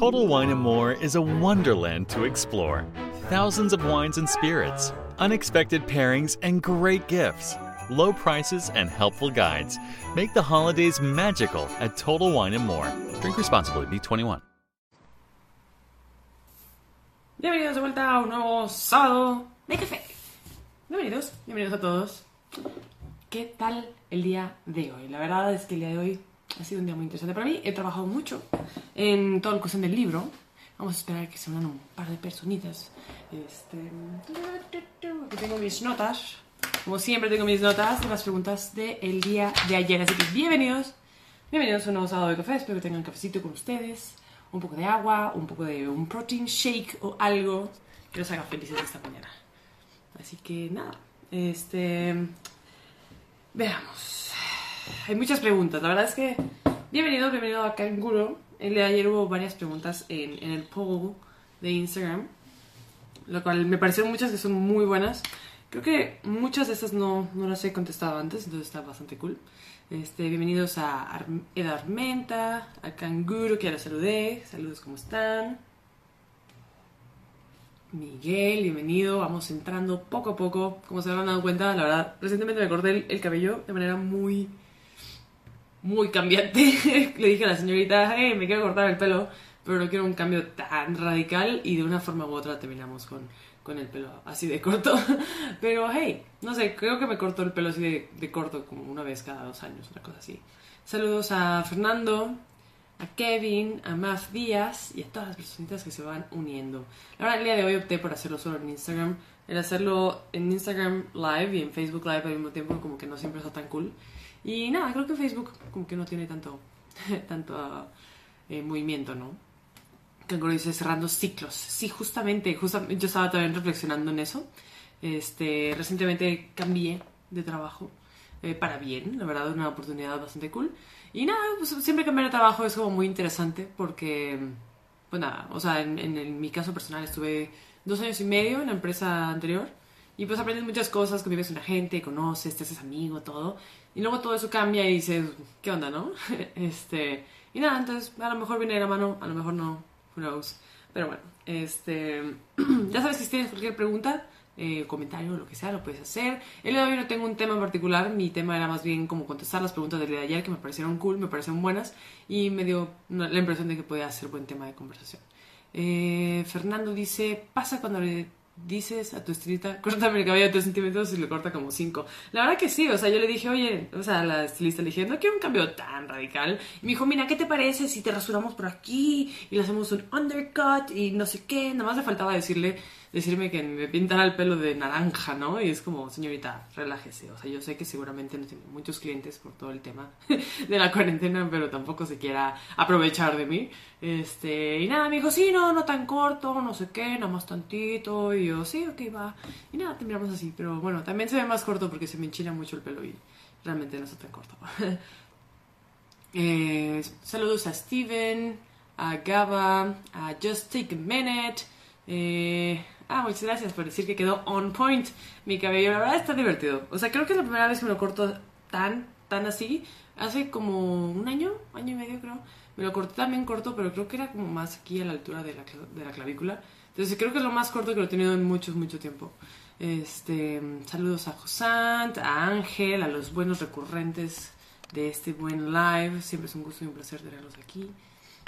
Total Wine and More is a wonderland to explore. Thousands of wines and spirits, unexpected pairings, and great gifts. Low prices and helpful guides make the holidays magical at Total Wine and More. Drink responsibly, Be 21. Bienvenidos de vuelta a un nuevo sábado de café. Bienvenidos, bienvenidos a todos. ¿Qué tal el día de hoy? La verdad es que el día de hoy ha sido un día muy interesante para mí. He trabajado mucho en toda la cuestión del libro. Vamos a esperar que se unan un par de personitas. Este... Aquí tengo mis notas. Como siempre tengo mis notas de las preguntas del día de ayer. Así que bienvenidos. Bienvenidos a un nuevo sábado de café. Espero que tengan cafecito con ustedes. Un poco de agua, un poco de un protein shake o algo que los haga felices esta mañana. Así que nada. Este... Veamos. Hay muchas preguntas. La verdad es que bienvenido, bienvenido a Canguro. El de ayer hubo varias preguntas en, el poll de Instagram, lo cual me parecieron muchas que son muy buenas. Creo que muchas de estas no, no las he contestado antes, entonces está bastante cool. Este, bienvenidos a Ar Armenta, a Canguro, que ya la saludé. Saludos, ¿cómo están? Miguel, bienvenido. Vamos entrando poco a poco. Como se habrán dado cuenta, la verdad, recientemente me corté el cabello de manera muy, muy cambiante. Le dije a la señorita, hey, me quiero cortar el pelo, pero no quiero un cambio tan radical y de una forma u otra terminamos con, con el pelo así de corto. Pero hey, no sé, creo que me corto el pelo así de, de corto como una vez cada dos años, una cosa así. Saludos a Fernando, a Kevin, a Maf Díaz y a todas las personitas que se van uniendo. La verdad, el día de hoy opté por hacerlo solo en Instagram. El hacerlo en Instagram Live y en Facebook Live al mismo tiempo como que no siempre está tan cool. Y nada, creo que Facebook como que no tiene tanto, tanto eh, movimiento, ¿no? Canguro dice cerrando ciclos. Sí, justamente, justamente, yo estaba también reflexionando en eso. Este, recientemente cambié de trabajo eh, para bien, la verdad, una oportunidad bastante cool. Y nada, pues, siempre cambiar de trabajo es como muy interesante porque, pues nada, o sea, en, en, en mi caso personal estuve dos años y medio en la empresa anterior y pues aprendes muchas cosas, convives con la gente, conoces, te haces amigo, todo. Y luego todo eso cambia y dices, ¿qué onda, no? este, y nada, entonces a lo mejor viene de la mano, a lo mejor no, who. Pero bueno, este, ya sabes que si tienes cualquier pregunta, eh, comentario, lo que sea, lo puedes hacer. El día de hoy no tengo un tema en particular, mi tema era más bien como contestar las preguntas del día de ayer que me parecieron cool, me parecieron buenas y me dio la impresión de que podía ser buen tema de conversación. Eh, Fernando dice, pasa cuando le dices a tu estilista, córtame el cabello de 3 centímetros y le corta como 5. La verdad que sí, o sea, yo le dije, oye, o sea, la estilista le dije, no quiero un cambio tan radical. Y me dijo, mira, ¿qué te parece si te rasuramos por aquí y le hacemos un undercut y no sé qué? Nada más le faltaba decirle, decirme que me pintara el pelo de naranja, ¿no? Y es como, señorita, relájese. O sea, yo sé que seguramente no tiene muchos clientes por todo el tema de la cuarentena, pero tampoco se quiera aprovechar de mí. Este, y nada, me dijo, sí, no, no tan corto, no sé qué, nada más tantito. Y yo, sí, ok, va. Y nada, terminamos así. Pero bueno, también se ve más corto porque se me enchina mucho el pelo y realmente no está tan corto. eh, saludos a Steven, a Gaba, a Just Take a Minute. Eh, ah, muchas gracias por decir que quedó on point mi cabello. La verdad está divertido. O sea, creo que es la primera vez que me lo corto tan, tan así. Hace como un año, año y medio creo. Me lo corté también corto, pero creo que era como más aquí a la altura de la, de la clavícula. Entonces creo que es lo más corto que lo he tenido en mucho, mucho tiempo. Este, saludos a Josant, a Ángel, a los buenos recurrentes de este buen live. Siempre es un gusto y un placer tenerlos aquí.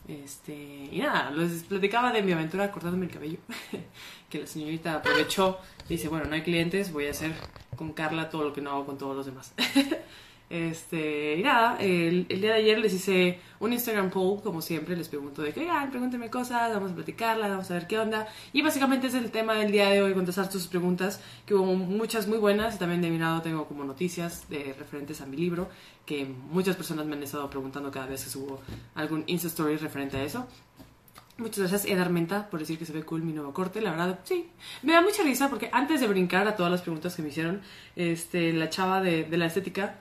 Este, y nada, les platicaba de mi aventura cortándome el cabello. que la señorita aprovechó. Dice, bueno, no hay clientes, voy a hacer con Carla todo lo que no hago con todos los demás. Este, y nada, el, día de ayer les hice un Instagram poll, como siempre, les pregunto de que, oigan, pregúntenme cosas, vamos a platicarlas, vamos a ver qué onda. Y básicamente es el tema del día de hoy, contestar sus preguntas, que hubo muchas muy buenas, también de mi lado tengo como noticias de referentes a mi libro, que muchas personas me han estado preguntando cada vez que subo algún Insta Story referente a eso. Muchas gracias, Ed Armenta, por decir que se ve cool mi nuevo corte. La verdad, sí. Me da mucha risa porque antes de brincar a todas las preguntas que me hicieron, este, la chava de, de la estética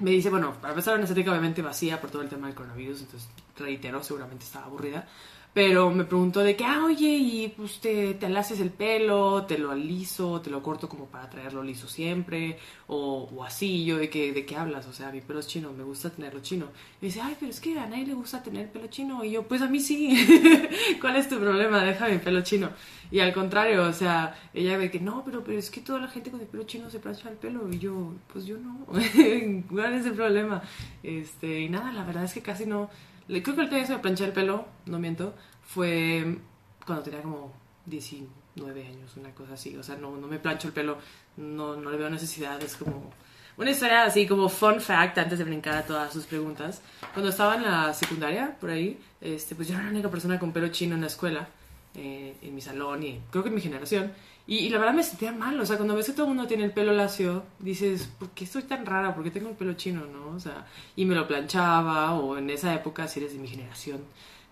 me dice, bueno, para empezar una estética obviamente vacía por todo el tema del coronavirus, entonces reitero, seguramente estaba aburrida. Pero me preguntó de que, ah, oye, y pues te, te alaces el pelo, te lo aliso, te lo corto como para traerlo liso siempre, o, o así, yo de que, de qué hablas, o sea, mi pelo es chino, me gusta tenerlo chino. Y dice, ay, pero es que a nadie le gusta tener pelo chino, y yo, pues a mí sí, ¿cuál es tu problema? Deja mi pelo chino. Y al contrario, o sea, ella ve que, no, pero, pero es que toda la gente con el pelo chino se plancha el pelo, y yo, pues yo no, ¿cuál es el problema? Este, y nada, la verdad es que casi no Creo que el última vez que me planché el pelo, no miento, fue cuando tenía como 19 años, una cosa así. O sea, no, no me plancho el pelo, no, no le veo necesidad, es como... Una historia así como fun fact antes de brincar a todas sus preguntas. Cuando estaba en la secundaria, por ahí, este, pues yo era la única persona con pelo chino en la escuela, eh, en mi salón y creo que en mi generación. Y, la verdad me sentía mal, o sea, cuando ves que todo el mundo tiene el pelo lacio, dices, ¿por qué estoy tan rara? ¿Por qué tengo el pelo chino, no? O sea, y me lo planchaba, o en esa época, si eres de mi generación,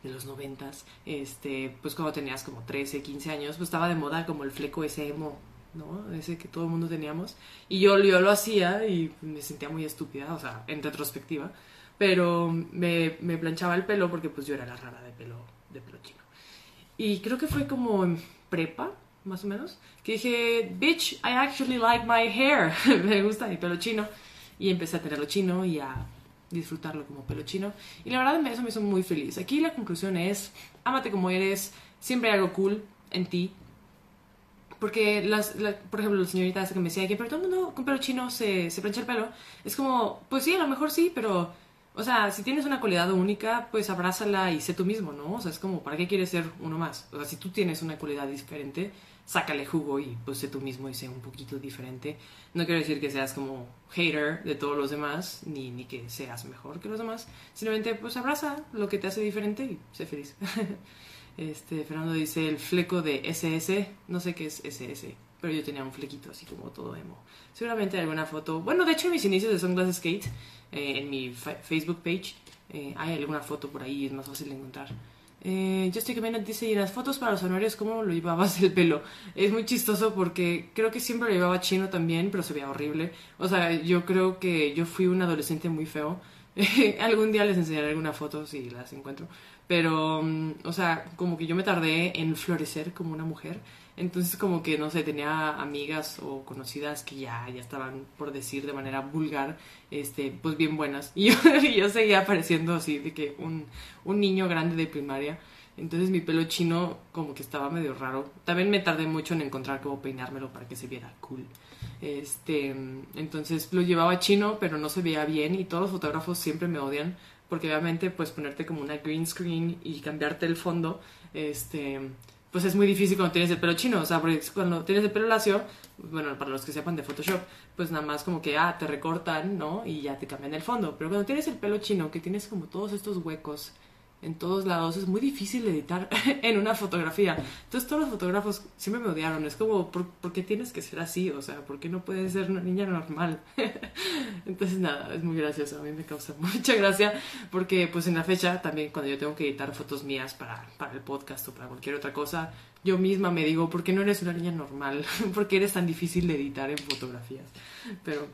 de los noventas, este, pues cuando tenías como 13, 15 años, pues estaba de moda como el fleco ese emo, ¿no? Ese que todo el mundo teníamos. Y yo, yo lo hacía y me sentía muy estúpida, o sea, en retrospectiva, pero me, me planchaba el pelo porque pues yo era la rara de pelo, de pelo chino. Y creo que fue como en prepa, más o menos, que dije, bitch, I actually like my hair, me gusta mi pelo chino, y empecé a tenerlo chino y a disfrutarlo como pelo chino, y la verdad eso me hizo muy feliz. Aquí la conclusión es, ámate como eres, siempre hay algo cool en ti, porque, las, por ejemplo, la señorita que me decía que, pero todo el mundo con pelo chino se, se plancha el pelo, es como, pues sí, a lo mejor sí, pero o sea, si tienes una cualidad única, pues abrázala y sé tú mismo, ¿no? O sea, es como, ¿para qué quieres ser uno más? O sea, si tú tienes una cualidad diferente, sácale jugo y pues sé tú mismo y sé un poquito diferente. No quiero decir que seas como hater de todos los demás, ni, ni que seas mejor que los demás. Simplemente, pues abraza lo que te hace diferente y sé feliz. este, Fernando dice el fleco de SS. No sé qué es SS, pero yo tenía un flequito así como todo emo. Seguramente alguna foto. Bueno, de hecho, en mis inicios de Sunglasses Skate eh, en mi Facebook page. Eh, hay alguna foto por ahí, es más fácil de encontrar. Eh, Justin Camino dice, y las fotos para los honores, ¿cómo lo llevabas el pelo? Es muy chistoso porque creo que siempre lo llevaba chino también, pero se veía horrible. O sea, yo creo que yo fui un adolescente muy feo. Algún día les enseñaré alguna foto si las encuentro. Pero, mm, o sea, como que yo me tardé en florecer como una mujer. Entonces como que, no sé, tenía amigas o conocidas que ya, ya estaban, por decir de manera vulgar, este, pues bien buenas. Y yo, seguía apareciendo así, de que un, un niño grande de primaria. Entonces mi pelo chino como que estaba medio raro. También me tardé mucho en encontrar cómo peinármelo para que se viera cool. Este, entonces lo llevaba chino, pero no se veía bien y todos los fotógrafos siempre me odian porque obviamente pues ponerte como una green screen y cambiarte el fondo, este, pues es muy difícil cuando tienes el pelo chino, o sea, porque cuando tienes el pelo lacio, bueno, para los que sepan de Photoshop, pues nada más como que, ah, te recortan, ¿no? Y ya te cambian el fondo. Pero cuando tienes el pelo chino, que tienes como todos estos huecos en todos lados, es muy difícil editar en una fotografía. Entonces todos los fotógrafos siempre me odiaron. Es como, ¿por, qué tienes que ser así? O sea, ¿por qué no puedes ser una niña normal? Entonces nada, es muy gracioso. A mí me causa mucha gracia porque pues en la fecha también cuando yo tengo que editar fotos mías para, para el podcast o para cualquier otra cosa, yo misma me digo, ¿por qué no eres una niña normal? ¿Por qué eres tan difícil de editar en fotografías? Pero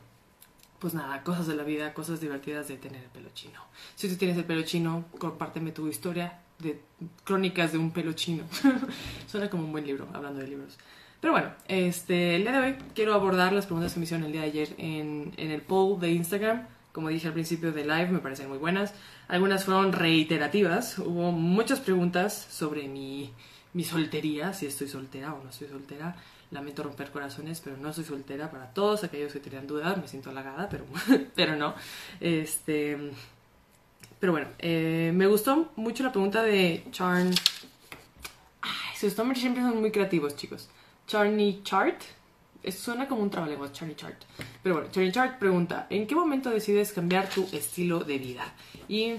pues nada, cosas de la vida, cosas divertidas de tener el pelo chino. Si tú tienes el pelo chino, compárteme tu historia de crónicas de un pelo chino. Suena como un buen libro, hablando de libros. Pero bueno, este, el día de hoy quiero abordar las preguntas que me hicieron el día de ayer en, en el poll de Instagram. Como dije al principio del live, me parecen muy buenas. Algunas fueron reiterativas. Hubo muchas preguntas sobre mi, mi soltería, si estoy soltera o no estoy soltera. Lamento romper corazones, pero no soy soltera. Para todos aquellos que tenían dudas, me siento halagada, pero, pero no. Este, pero bueno, eh, me gustó mucho la pregunta de Charn. Ay, sus nombres siempre son muy creativos, chicos. Charney Chart. suena como un trabalenguas, Charney Chart. Pero bueno, Charney Chart pregunta: ¿En qué momento decides cambiar tu estilo de vida? Y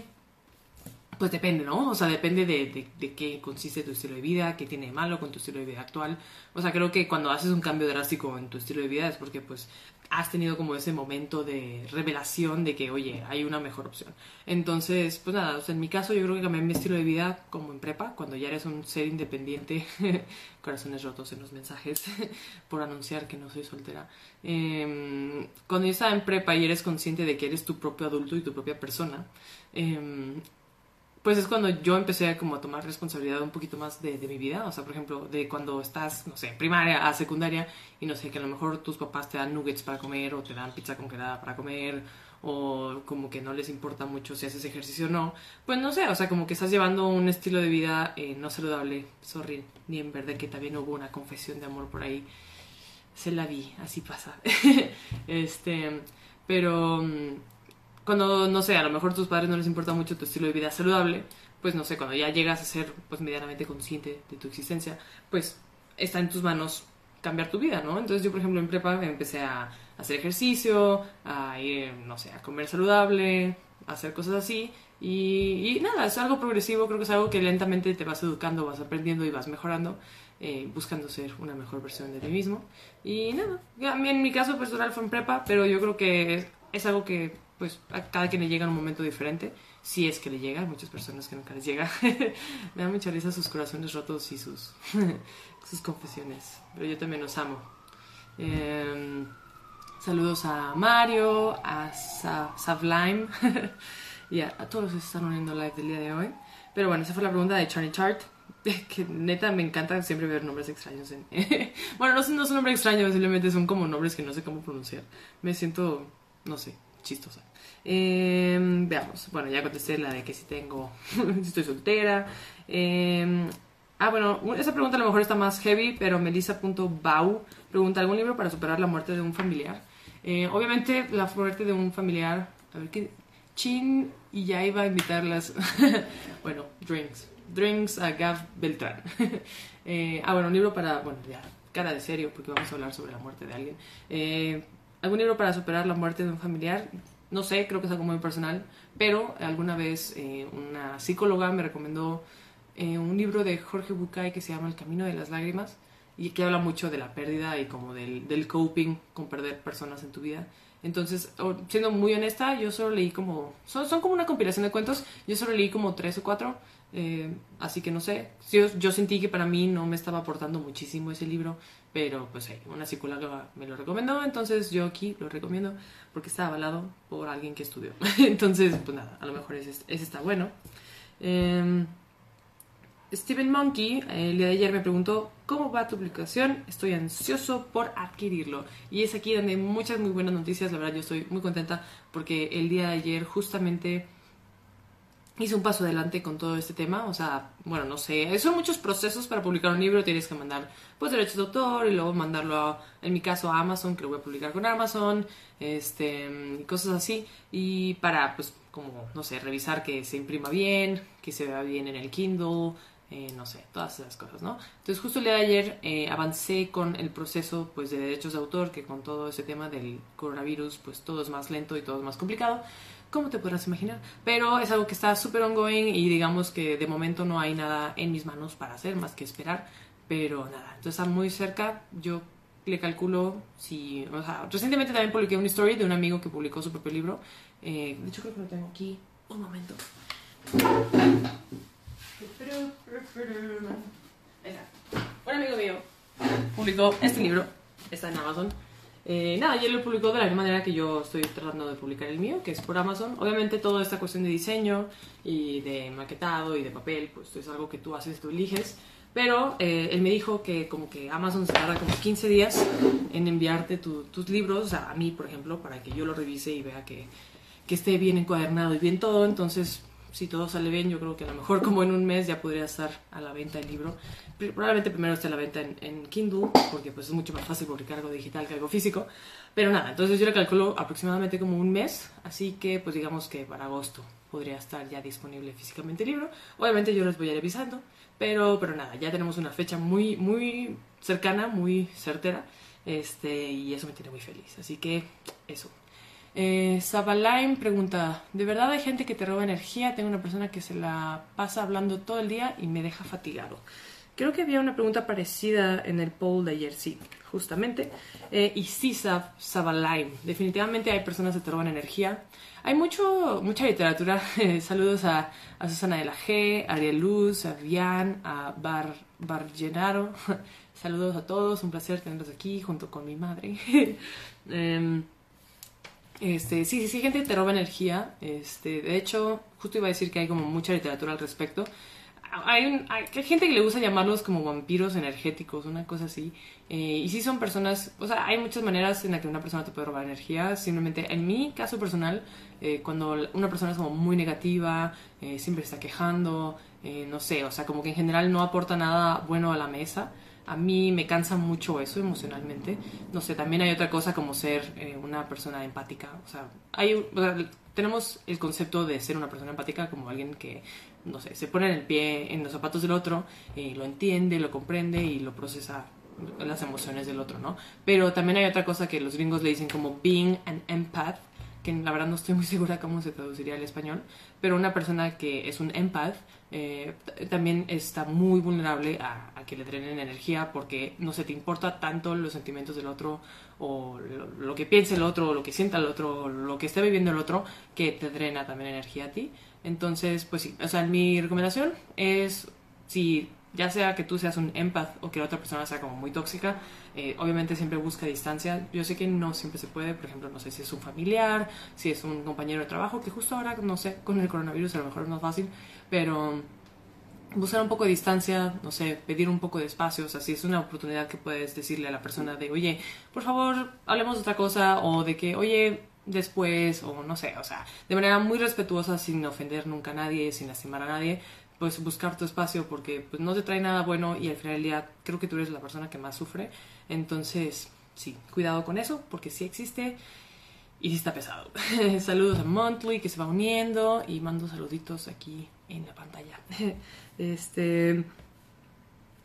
pues depende, ¿no? O sea, depende de, de, qué consiste tu estilo de vida, qué tiene de malo con tu estilo de vida actual. O sea, creo que cuando haces un cambio drástico en tu estilo de vida es porque pues has tenido como ese momento de revelación de que, oye, hay una mejor opción. Entonces, pues nada, o sea, en mi caso yo creo que cambié mi estilo de vida como en prepa, cuando ya eres un ser independiente, corazones rotos en los mensajes por anunciar que no soy soltera. Em, cuando ya estaba en prepa y eres consciente de que eres tu propio adulto y tu propia persona, eh, pues es cuando yo empecé a, como a tomar responsabilidad un poquito más de, mi vida. O sea, por ejemplo, de cuando estás, no sé, primaria a secundaria y no sé, que a lo mejor tus papás te dan nuggets para comer o te dan pizza congelada para comer o como que no les importa mucho si haces ejercicio o no, pues no sé, o sea, como que estás llevando un estilo de vida eh, no saludable, sorry, ni en verdad que también hubo una confesión de amor por ahí, se la vi, así pasa, este, pero mm, cuando, no sé, a lo mejor a tus padres no les importa mucho tu estilo de vida saludable, pues no sé, cuando ya llegas a ser pues medianamente consciente de tu existencia, pues está en tus manos cambiar tu vida, ¿no? Entonces yo, por ejemplo, en prepa empecé a hacer ejercicio, a ir, no sé, a comer saludable, a hacer cosas así. Y, nada, es algo progresivo, creo que es algo que lentamente te vas educando, vas aprendiendo y vas mejorando, eh, buscando ser una mejor versión de ti mismo. Y nada, en mi caso personal fue en prepa, pero yo creo que es, es algo que pues a cada quien le llega en un momento diferente, si es que le llega, muchas personas que nunca les llega. Me da mucha risa sus corazones rotos y sus, sus confesiones, pero yo también los amo. Em, saludos a Mario, a Savlime y a, todos los que se están uniendo live del día de hoy. Pero bueno, esa fue la pregunta de Charlie Chart. Que neta me encanta siempre ver nombres extraños. En... bueno, no, no son nombres extraños, simplemente son como nombres que no sé cómo pronunciar. Me siento, no sé, chistosa. Em, veamos, bueno, ya contesté la de que si tengo, si estoy soltera. Em, ah, bueno, esa pregunta a lo mejor está más heavy, pero melissa.bau pregunta, ¿algún libro para superar la muerte de un familiar? Eh, obviamente la muerte de un familiar, a ver qué... Chin y ya iba a invitarlas, bueno, drinks, drinks a Gav Beltrán. Eh, ah, bueno, un libro para, bueno, ya, cara de serio, porque vamos a hablar sobre la muerte de alguien. Eh, ¿Algún libro para superar la muerte de un familiar? No sé, creo que es algo muy personal, pero alguna vez eh, una psicóloga me recomendó eh, un libro de Jorge Bucay que se llama El Camino de las Lágrimas y que habla mucho de la pérdida y como del, del coping con perder personas en tu vida. Entonces, siendo muy honesta, yo solo leí como... Son, son como una compilación de cuentos, yo solo leí como tres o cuatro, eh, así que no sé. Yo, yo sentí que para mí no me estaba aportando muchísimo ese libro pero pues hey, una psicóloga me lo recomendó, entonces yo aquí lo recomiendo porque está avalado por alguien que estudió. entonces, pues nada, a lo mejor ese, está bueno. Eh, Steven Monkey el día de ayer me preguntó cómo va tu publicación, estoy ansioso por adquirirlo. Y es aquí donde hay muchas muy buenas noticias, la verdad yo estoy muy contenta porque el día de ayer justamente hice un paso adelante con todo este tema. O sea, bueno, no sé, son muchos procesos para publicar un libro. Tienes que mandar, pues, derechos de autor y luego mandarlo, en mi caso, a Amazon, que lo voy a publicar con Amazon, este, cosas así. Y para, pues, como, no sé, revisar que se imprima bien, que se vea bien en el Kindle, eh, no sé, todas esas cosas, ¿no? Entonces justo el día de ayer eh, avancé con el proceso pues de derechos de autor, que con todo ese tema del coronavirus pues todo es más lento y todo es más complicado como te podrás imaginar. Pero es algo que está súper ongoing y digamos que de momento no hay nada en mis manos para hacer más que esperar. Pero nada, entonces está muy cerca. Yo le calculo si... O sea, recientemente también publiqué una story de un amigo que publicó su propio libro. Eh, de hecho creo que lo tengo aquí. Un momento. Un amigo mío publicó este libro. Está en Amazon eh, nada, yo lo publicó de la misma manera que yo estoy tratando de publicar el mío, que es por Amazon. Obviamente toda esta cuestión de diseño y de maquetado y de papel, pues es algo que tú haces, tú eliges. Pero eh, él me dijo que como que Amazon se tarda como 15 días en enviarte tus libros, a mí por ejemplo, para que yo lo revise y vea que, que esté bien encuadernado y bien todo. Entonces si todo sale bien, yo creo que a lo mejor como en un mes ya podría estar a la venta el libro. Probablemente primero esté a la venta en, Kindle, porque pues es mucho más fácil publicar algo digital que algo físico. Pero nada, entonces yo le calculo aproximadamente como un mes, así que pues digamos que para agosto podría estar ya disponible físicamente el libro. Obviamente yo les voy a ir avisando, pero, pero nada, ya tenemos una fecha muy, muy cercana, muy certera, este, y eso me tiene muy feliz. Así que eso. Eh, pregunta, ¿de verdad hay gente que te roba energía? Tengo una persona que se la pasa hablando todo el día y me deja fatigado. Creo que había una pregunta parecida en el poll de ayer, sí, justamente. Eh, y sí, Sabalaim, definitivamente hay personas que te roban energía. Hay mucho, mucha literatura. saludos a, Susana de la G, a Ariel Luz, a Vian, a Bar, Bar saludos a todos, un placer tenerlos aquí junto con mi madre. Em, Este, sí, sí, sí, gente te roba energía. Este, de hecho, justo iba a decir que hay como mucha literatura al respecto. Hay, gente que le gusta llamarlos como vampiros energéticos, una cosa así. Eh, y sí son personas, o sea, hay muchas maneras en las que una persona te puede robar energía. Simplemente, en mi caso personal, eh, cuando una persona es como muy negativa, eh, siempre está quejando, eh, no sé, o sea, como que en general no aporta nada bueno a la mesa. A mí me cansa mucho eso emocionalmente. No sé, también hay otra cosa como ser eh, una persona empática. O sea, hay, tenemos el concepto de ser una persona empática como alguien que, no sé, se pone en el pie, en los zapatos del otro, eh, lo entiende, lo comprende y lo procesa las emociones del otro, ¿no? Pero también hay otra cosa que los gringos le dicen como being an empath, que la verdad no estoy muy segura cómo se traduciría al español, pero una persona que es un empath eh, también está muy vulnerable a, que le drenen energía porque no se te importa tanto los sentimientos del otro o lo, lo, que piense el otro o lo que sienta el otro o lo que esté viviendo el otro que te drena también energía a ti. Entonces, pues sí, o sea, mi recomendación es si ya sea que tú seas un empath o que la otra persona sea como muy tóxica, eh, obviamente siempre busca distancia. Yo sé que no siempre se puede, por ejemplo, no sé si es un familiar, si es un compañero de trabajo, que justo ahora, no sé, con el coronavirus a lo mejor es más fácil, pero buscar un poco de distancia, no sé, pedir un poco de espacio, o sea, si es una oportunidad que puedes decirle a la persona de, oye, por favor, hablemos de otra cosa, o de que, oye, después, o no sé, o sea, de manera muy respetuosa, sin ofender nunca a nadie, sin lastimar a nadie, pues buscar tu espacio porque pues, no te trae nada bueno y al final del creo que tú eres la persona que más sufre. Entonces, sí, cuidado con eso porque sí existe y sí está pesado. Saludos a Monthly que se va uniendo y mando saluditos aquí en la pantalla. este,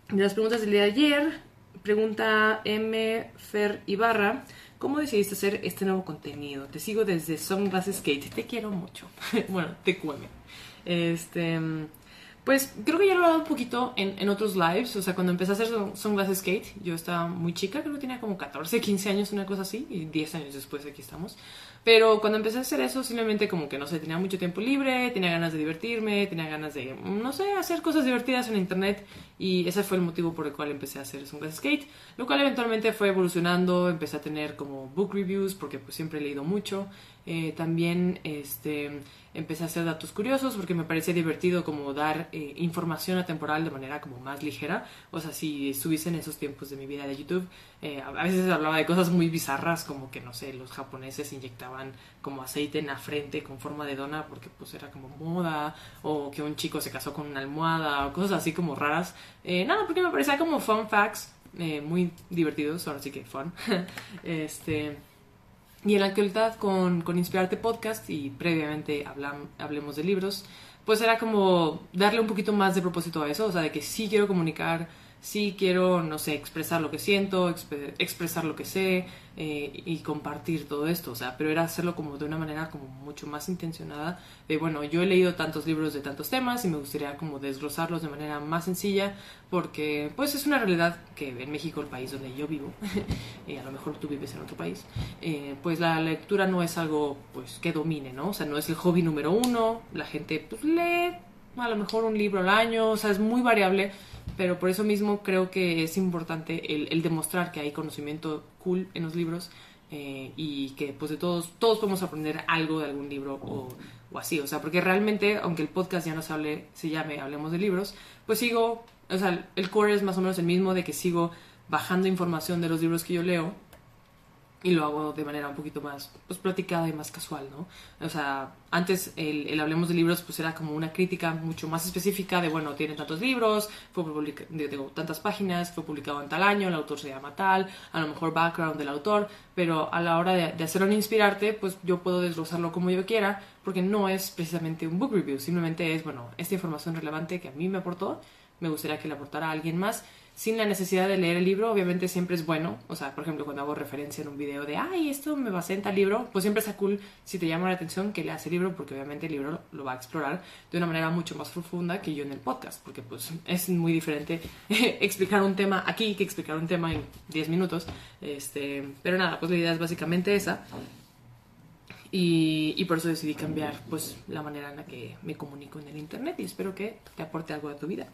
de las preguntas del día de ayer, pregunta M. Fer Ibarra. ¿Cómo decidiste hacer este nuevo contenido? Te sigo desde Sunglasses Skate. Te quiero mucho. bueno, te cueme. Este, pues creo que ya lo he hablado un poquito en, en, otros lives. O sea, cuando empecé a hacer Sunglasses Skate, yo estaba muy chica, creo que tenía como 14, 15 años, una cosa así. Y 10 años después aquí estamos. Pero cuando empecé a hacer eso, simplemente como que no sé, tenía mucho tiempo libre, tenía ganas de divertirme, tenía ganas de, no sé, hacer cosas divertidas en internet. Y ese fue el motivo por el cual empecé a hacer Sunglasses Skate. Lo cual eventualmente fue evolucionando, empecé a tener como book reviews, porque pues siempre he leído mucho. Eh, también este, empecé a hacer datos curiosos porque me parecía divertido como dar eh, información atemporal de manera como más ligera. O sea, si estuviese en esos tiempos de mi vida de YouTube, eh, a veces hablaba de cosas muy bizarras como que, no sé, los japoneses inyectaban como aceite en la frente con forma de dona porque pues era como moda, o que un chico se casó con una almohada, o cosas así como raras. nada, porque me parecía como fun facts. muy divertidos, ahora sí que fun. este, y en la actualidad con, con Inspirarte Podcast y previamente hablam, hablemos de libros, pues era como darle un poquito más de propósito a eso, o sea, de que sí quiero comunicar, sí quiero, no sé, expresar lo que siento, exp expresar lo que sé eh, y compartir todo esto, o sea, pero era hacerlo como de una manera como mucho más intencionada, de bueno, yo he leído tantos libros de tantos temas y me gustaría como desglosarlos de manera más sencilla, porque pues es una realidad que en México, el país donde yo vivo, y a lo mejor tú vives en otro país, eh, pues la lectura no es algo pues que domine, ¿no? O sea, no es el hobby número uno, la gente pues lee a lo mejor un libro al año, o sea, es muy variable, pero por eso mismo creo que es importante el, demostrar que hay conocimiento cool en los libros eh, y que pues de todos, todos podemos aprender algo de algún libro o, o, así, o sea, porque realmente, aunque el podcast ya no se, hable, se llame Hablemos de Libros, pues sigo, o sea, el core es más o menos el mismo de que sigo bajando información de los libros que yo leo y lo hago de manera un poquito más pues platicada y más casual, ¿no? O sea, antes el, el, Hablemos de Libros pues era como una crítica mucho más específica de, bueno, tienen tantos libros, fue publicado, digo, tantas páginas, fue publicado en tal año, el autor se llama tal, a lo mejor background del autor, pero a la hora de, de hacerlo en Inspirarte, pues yo puedo desglosarlo como yo quiera, porque no es precisamente un book review, simplemente es, bueno, esta información relevante que a mí me aportó, me gustaría que le aportara a alguien más, sin la necesidad de leer el libro, obviamente siempre es bueno. O sea, por ejemplo, cuando hago referencia en un video de, ay, esto me basé en tal libro, pues siempre está cool si te llama la atención que leas el libro, porque obviamente el libro lo va a explorar de una manera mucho más profunda que yo en el podcast, porque pues es muy diferente explicar un tema aquí que explicar un tema en 10 minutos. Este, pero nada, pues la idea es básicamente esa. Y, y, por eso decidí cambiar pues la manera en la que me comunico en el internet y espero que te aporte algo a tu vida.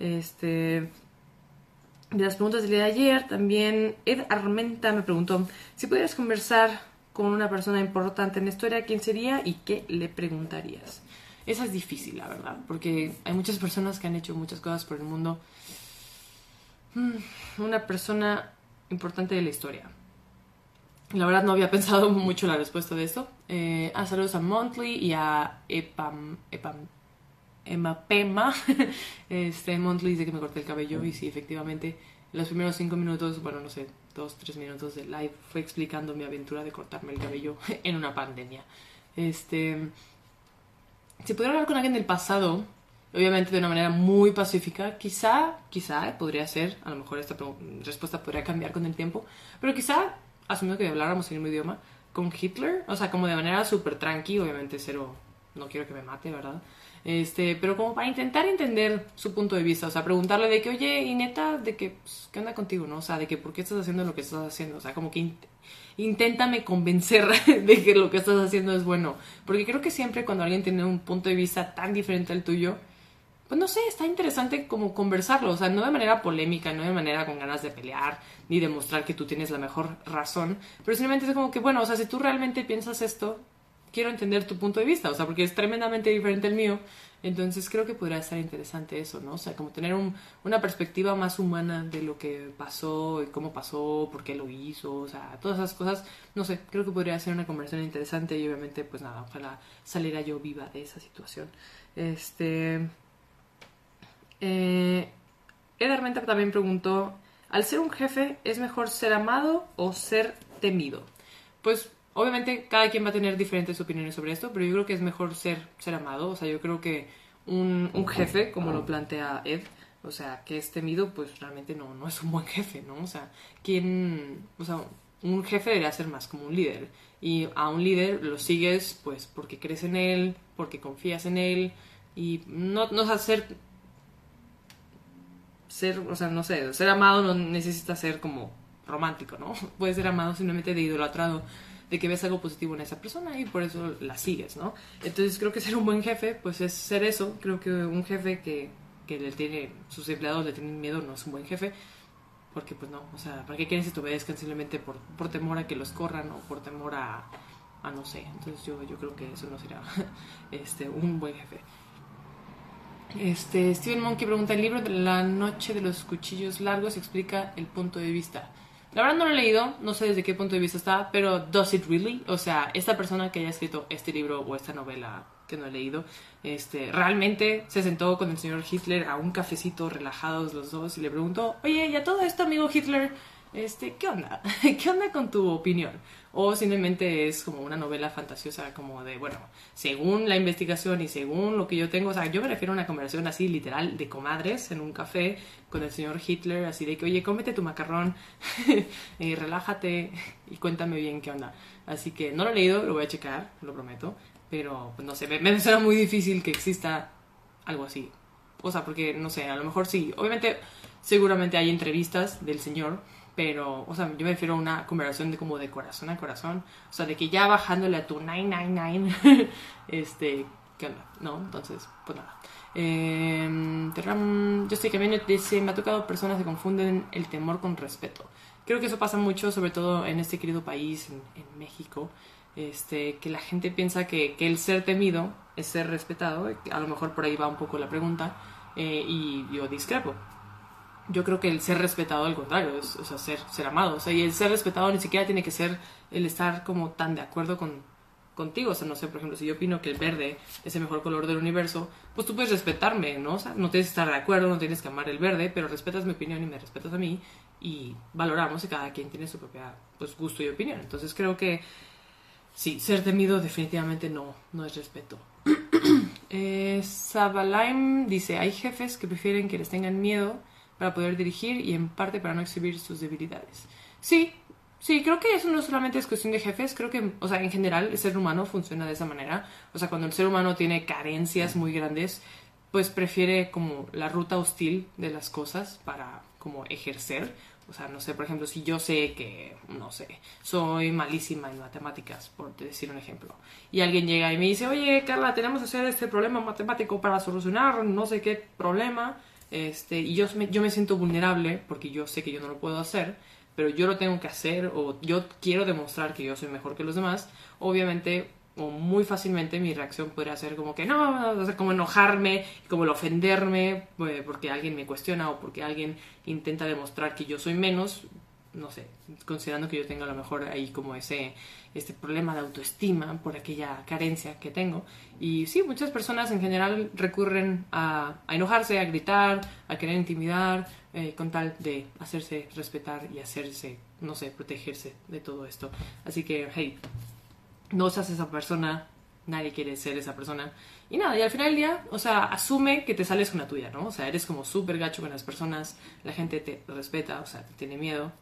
Este, de las preguntas del día de ayer, también Ed Armenta me preguntó si pudieras conversar con una persona importante en la historia, ¿quién sería y qué le preguntarías? Esa es difícil, la verdad, porque hay muchas personas que han hecho muchas cosas por el mundo. Mm, una persona importante de la historia. La verdad no había pensado mucho la respuesta de esto. Eh, a saludos a Monthly y a Epam, Epam, Emapema. Este, Monthly dice que me corté el cabello y sí, efectivamente, los primeros cinco minutos, bueno, no sé, dos, tres minutos de live fue explicando mi aventura de cortarme el cabello en una pandemia. Este, si pudiera hablar con alguien del pasado, obviamente de una manera muy pacífica, quizá, quizá podría ser, a lo mejor esta respuesta podría cambiar con el tiempo, pero quizá, asumiendo que habláramos el mismo idioma, con Hitler, o sea, como de manera súper tranqui, obviamente cero, no quiero que me mate, ¿verdad? Este, pero como para intentar entender su punto de vista, o sea, preguntarle de que, oye, y neta, de que, pues, ¿qué onda contigo, no? O sea, de que, ¿por qué estás haciendo lo que estás haciendo? O sea, como que inténtame convencer de que lo que estás haciendo es bueno. Porque creo que siempre cuando alguien tiene un punto de vista tan diferente al tuyo, pues no sé, está interesante como conversarlo, o sea, no de manera polémica, no de manera con ganas de pelear, ni demostrar que tú tienes la mejor razón, pero simplemente es como que, bueno, o sea, si tú realmente piensas esto, quiero entender tu punto de vista, o sea, porque es tremendamente diferente el mío, entonces creo que podría estar interesante eso, ¿no? O sea, como tener una perspectiva más humana de lo que pasó, y cómo pasó, por qué lo hizo, o sea, todas esas cosas, no sé, creo que podría ser una conversación interesante y obviamente, pues nada, ojalá saliera yo viva de esa situación. Este... Eh, también preguntó, ¿al ser un jefe es mejor ser amado o ser temido? Pues Obviamente cada quien va a tener diferentes opiniones sobre esto, pero yo creo que es mejor ser, ser amado. O sea, yo creo que un, un jefe, como lo plantea Ed, o sea, que es temido, pues realmente no, no es un buen jefe, ¿no? O sea, quien, o sea, un jefe debería ser más como un líder. Y a un líder lo sigues, pues, porque crees en él, porque confías en él, y no, no o ser, ser, o sea, no sé, ser amado no necesita ser como romántico, ¿no? Puede ser amado simplemente de idolatrado de que ves algo positivo en esa persona y por eso la sigues, ¿no? Entonces creo que ser un buen jefe, pues es ser eso. Creo que un jefe que, que le tiene, sus empleados le tienen miedo no es un buen jefe. Porque pues no, o sea, ¿para qué quieren que te obedezcan simplemente por, por temor a que los corran o por temor a, a no sé? Entonces yo, yo creo que eso no será este, un buen jefe. Este, Steven Monkey pregunta, ¿el libro de la noche de los cuchillos largos explica el punto de vista? La verdad no lo he leído, no sé desde qué punto de vista está, pero ¿does it really? O sea, esta persona que haya escrito este libro o esta novela que no he leído, este, realmente se sentó con el señor Hitler a un cafecito relajados los dos y le preguntó, oye, ¿y a todo esto, amigo Hitler? Este, ¿qué onda? ¿Qué onda con tu opinión? o simplemente es como una novela fantasiosa como de, bueno, según la investigación y según lo que yo tengo, o sea, yo me refiero a una conversación así literal de comadres en un café con el señor Hitler, así de que, oye, cómete tu macarrón, y relájate y cuéntame bien qué onda. Así que no lo he leído, lo voy a checar, lo prometo, pero pues, no sé, me, me suena muy difícil que exista algo así. O sea, porque, no sé, a lo mejor sí, obviamente, seguramente hay entrevistas del señor pero, o sea, yo me refiero a una conversación de como de corazón a corazón, o sea, de que ya bajándole a tu 999, este, ¿qué onda? ¿No? Entonces, pues nada. Eh, yo estoy cambiando, dice, me ha tocado personas que confunden el temor con respeto. Creo que eso pasa mucho, sobre todo en este querido país, en, México, este, que la gente piensa que, que, el ser temido es ser respetado, a lo mejor por ahí va un poco la pregunta, eh, y yo discrepo yo creo que el ser respetado al contrario, es, ser, ser amado. O sea, y el ser respetado ni siquiera tiene que ser el estar como tan de acuerdo con, contigo. O sea, no sé, por ejemplo, si yo opino que el verde es el mejor color del universo, pues tú puedes respetarme, ¿no? O sea, no tienes que estar de acuerdo, no tienes que amar el verde, pero respetas mi opinión y me respetas a mí y valoramos que cada quien tiene su propia pues, gusto y opinión. Entonces creo que sí, ser temido definitivamente no, no es respeto. eh, Sabalaim dice, hay jefes que prefieren que les tengan miedo para poder dirigir y en parte para no exhibir sus debilidades. Sí, sí, creo que eso no solamente es cuestión de jefes, creo que, o sea, en general el ser humano funciona de esa manera. O sea, cuando el ser humano tiene carencias muy grandes, pues prefiere como la ruta hostil de las cosas para como ejercer. O sea, no sé, por ejemplo, si yo sé que, no sé, soy malísima en matemáticas, por decir un ejemplo, y alguien llega y me dice, oye, Carla, tenemos que hacer este problema matemático para solucionar no sé qué problema, este, y yo me, yo me siento vulnerable porque yo sé que yo no lo puedo hacer, pero yo lo tengo que hacer o yo quiero demostrar que yo soy mejor que los demás, obviamente o muy fácilmente mi reacción podría ser como que no, o sea, como enojarme, como el ofenderme eh, porque alguien me cuestiona o porque alguien intenta demostrar que yo soy menos, no sé, considerando que yo tengo a lo mejor ahí como ese este problema de autoestima por aquella carencia que tengo. Y sí, muchas personas en general recurren a, enojarse, a gritar, a querer intimidar, eh, con tal de hacerse respetar y hacerse, no sé, protegerse de todo esto. Así que, hey, no seas esa persona, nadie quiere ser esa persona. Y nada, y al final del día, o sea, asume que te sales con la tuya, ¿no? O sea, eres como súper gacho con las personas, la gente te respeta, o sea, te tiene miedo.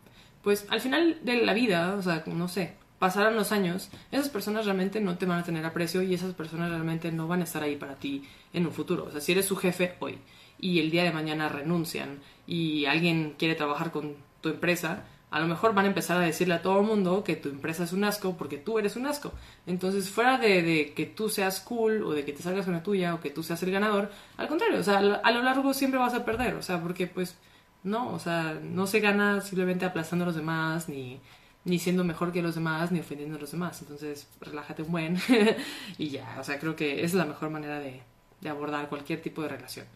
Pues al final de la vida, o sea, no sé, pasarán los años, esas personas realmente no te van a tener aprecio y esas personas realmente no van a estar ahí para ti en un futuro. O sea, si eres su jefe hoy y el día de mañana renuncian y alguien quiere trabajar con tu empresa, a lo mejor van a empezar a decirle a todo el mundo que tu empresa es un asco porque tú eres un asco. Entonces, fuera de, que tú seas cool o de que te salgas con la tuya o que tú seas el ganador, al contrario, o sea, a lo largo siempre vas a perder, o sea, porque pues no, o sea, no se gana simplemente aplastando a los demás, ni, ni siendo mejor que los demás, ni ofendiendo a los demás. Entonces, relájate un buen y ya, o sea, creo que es la mejor manera de, de abordar cualquier tipo de relación.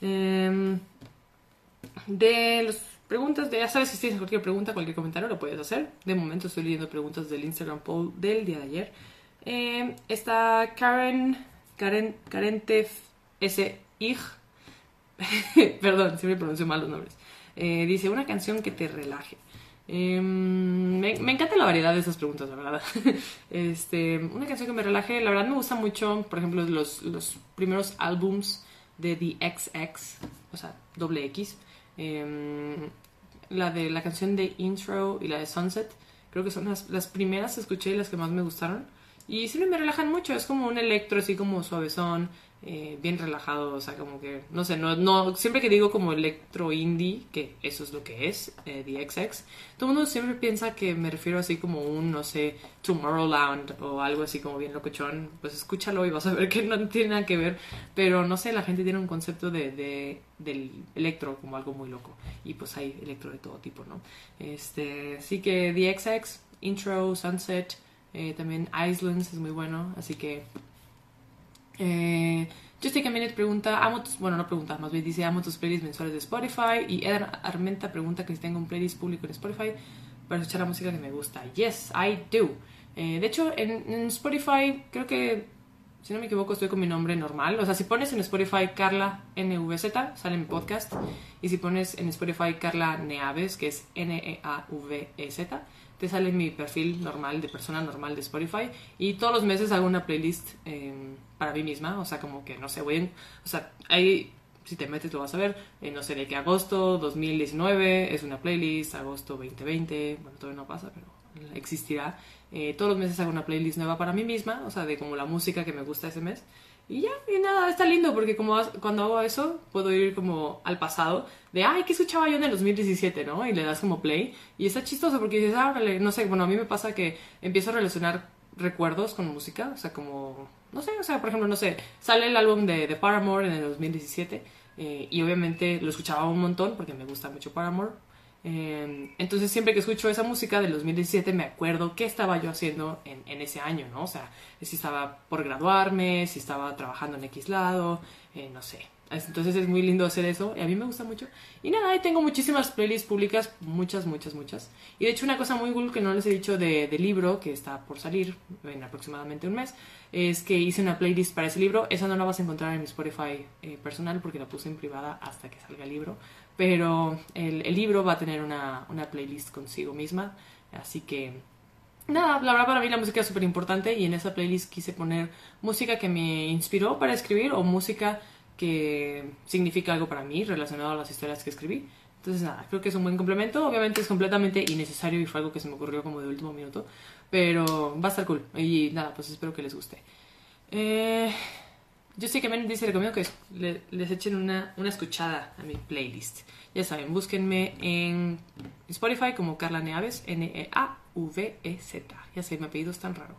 Em, de las preguntas, ya sabes, si tienes cualquier pregunta, cualquier comentario, lo puedes hacer. De momento estoy leyendo preguntas del Instagram poll del día de ayer. Eh, está Karen, Karen, Karen S. Ig. Perdón, siempre pronuncio mal los nombres. Eh, dice, una canción que te relaje. Em, me, encanta la variedad de esas preguntas, la verdad. este, una canción que me relaje, la verdad me gusta mucho, por ejemplo, los, los primeros álbums de The XX, o sea, doble X. Em, la de la canción de Intro y la de Sunset, creo que son las, las primeras que escuché y las que más me gustaron. Y siempre me relajan mucho, es como un electro así como suavezón, eh, bien relajado, o sea, como que, no sé, no, no, siempre que digo como electro indie, que eso es lo que es, eh, The XX, todo el mundo siempre piensa que me refiero así como un, no sé, Tomorrowland o algo así como bien locochón, pues escúchalo y vas a ver que no tiene nada que ver, pero no sé, la gente tiene un concepto de, de del electro como algo muy loco, y pues hay electro de todo tipo, ¿no? Este, así que The XX, Intro, Sunset, eh, también Islands es muy bueno, así que eh, Justin Minute pregunta, amo tus, bueno, no pregunta, más bien dice, amo tus playlists mensuales de Spotify. Y Ed Armenta pregunta que si tengo un playlist público en Spotify para escuchar la música que me gusta. Yes, I do. Eh, de hecho, en, Spotify, creo que, si no me equivoco, estoy con mi nombre normal. O sea, si pones en Spotify Carla NVZ, sale mi podcast. Y si pones en Spotify Carla Neaves, que es N-E-A-V-E-Z, te sale mi perfil normal de persona normal de Spotify y todos los meses hago una playlist em, para mí misma, o sea, como que no sé, en, o sea, ahí si te metes lo vas a ver, eh, no sé, de que agosto 2019 es una playlist, agosto 2020, bueno, todavía no pasa, pero existirá. Eh, todos los meses hago una playlist nueva para mí misma, o sea, de como la música que me gusta ese mes. Y ya, y nada, está lindo porque como cuando hago eso puedo ir como al pasado de, ay, ¿qué escuchaba yo en el 2017, no? Y le das como play y está chistoso porque dices, ah, no sé, bueno, a mí me pasa que empiezo a relacionar recuerdos con música, o sea, como, no sé, o sea, por ejemplo, no sé, sale el álbum de, de Paramore en el 2017 eh, y obviamente lo escuchaba un montón porque me gusta mucho Paramore Em, entonces siempre que escucho esa música del 2017 me acuerdo qué estaba yo haciendo en, en, ese año, ¿no? O sea, si estaba por graduarme, si estaba trabajando en X lado, eh, no sé. Entonces es muy lindo hacer eso y a mí me gusta mucho. Y nada, ahí tengo muchísimas playlists públicas, muchas, muchas, muchas. Y de hecho una cosa muy cool que no les he dicho de, de libro, que está por salir en aproximadamente un mes, es que hice una playlist para ese libro. Esa no la vas a encontrar en mi Spotify eh, personal porque la puse en privada hasta que salga el libro pero el, el libro va a tener una, una, playlist consigo misma, así que nada, la verdad para mí la música es súper importante y en esa playlist quise poner música que me inspiró para escribir o música que significa algo para mí relacionado a las historias que escribí. Entonces, nada, creo que es un buen complemento. Obviamente es completamente innecesario y fue algo que se me ocurrió como de último minuto. Pero va a estar cool. Y nada, pues espero que les guste. Eh, yo sé que me dice, recomiendo que les echen una, una escuchada a mi playlist. Ya saben, búsquenme en Spotify como Carla Neaves, N-E-A-V-E-Z. Ya sé, mi apellido es tan raro.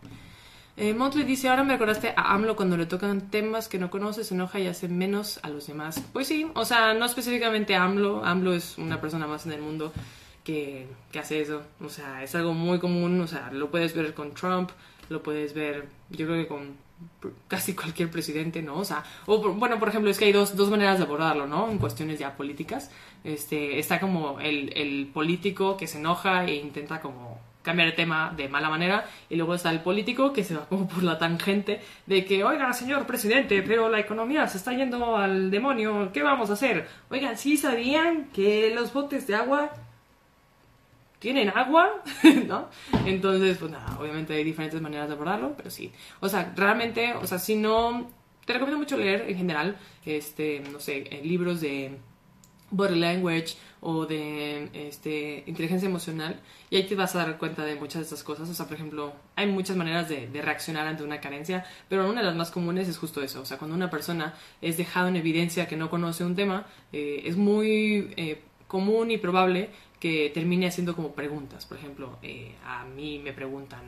Eh, Montley dice, ahora me recordaste a AMLO cuando le tocan temas que no conoces, se enoja y hace menos a los demás. Pues sí, o sea, no específicamente AMLO, AMLO es una persona más en el mundo que, que hace eso. O sea, es algo muy común, o sea, lo puedes ver con Trump, lo puedes ver, yo creo que con casi cualquier presidente, ¿no? O sea, o, bueno, por ejemplo, es que hay dos, dos maneras de abordarlo, ¿no? En cuestiones ya políticas. Este, está como el, el político que se enoja e intenta como cambiar el tema de mala manera y luego está el político que se va como por la tangente de que, oiga, señor presidente, pero la economía se está yendo al demonio, ¿qué vamos a hacer? Oigan, ¿sí sabían que los botes de agua tienen agua? ¿No? Entonces, pues nada, obviamente hay diferentes maneras de abordarlo, pero sí. O sea, realmente, o sea, si no... Te recomiendo mucho leer en general, este, no sé, eh, libros de body language o de este, inteligencia emocional y ahí te vas a dar cuenta de muchas de estas cosas. O sea, por ejemplo, hay muchas maneras de, reaccionar ante una carencia, pero una de las más comunes es justo eso. O sea, cuando una persona es dejada en evidencia que no conoce un tema, eh, es muy eh, común y probable que termine haciendo como preguntas. Por ejemplo, eh, a mí me preguntan,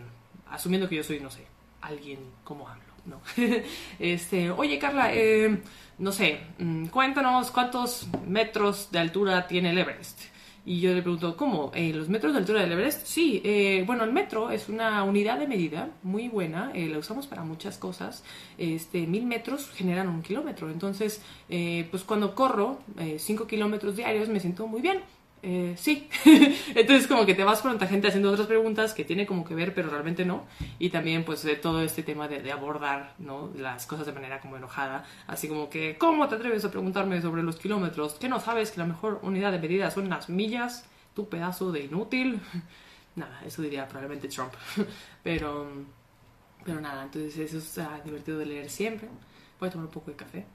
asumiendo que yo soy, no sé, alguien, ¿cómo hablo? No. este, oye Carla, eh, no sé, mm, cuéntanos cuántos metros de altura tiene el Everest. Y yo le pregunto, ¿cómo? Eh, ¿Los metros de altura del Everest? Sí, eh, bueno, el metro es una unidad de medida muy buena, eh, la usamos para muchas cosas. Este, mil metros generan un kilómetro, entonces, pues cuando corro cinco kilómetros diarios me siento muy bien. Eh, sí. Entonces como que te vas con gente haciendo otras preguntas que tiene como que ver, pero realmente no. Y también pues de todo este tema de, abordar, ¿no? Las cosas de manera como enojada. Así como que, ¿cómo te atreves a preguntarme sobre los kilómetros? ¿Qué no sabes que la mejor unidad de medida son las millas? Tu pedazo de inútil. nada, eso diría probablemente Trump. pero, pero nada, entonces eso es divertido de leer siempre. Voy a tomar un poco de café.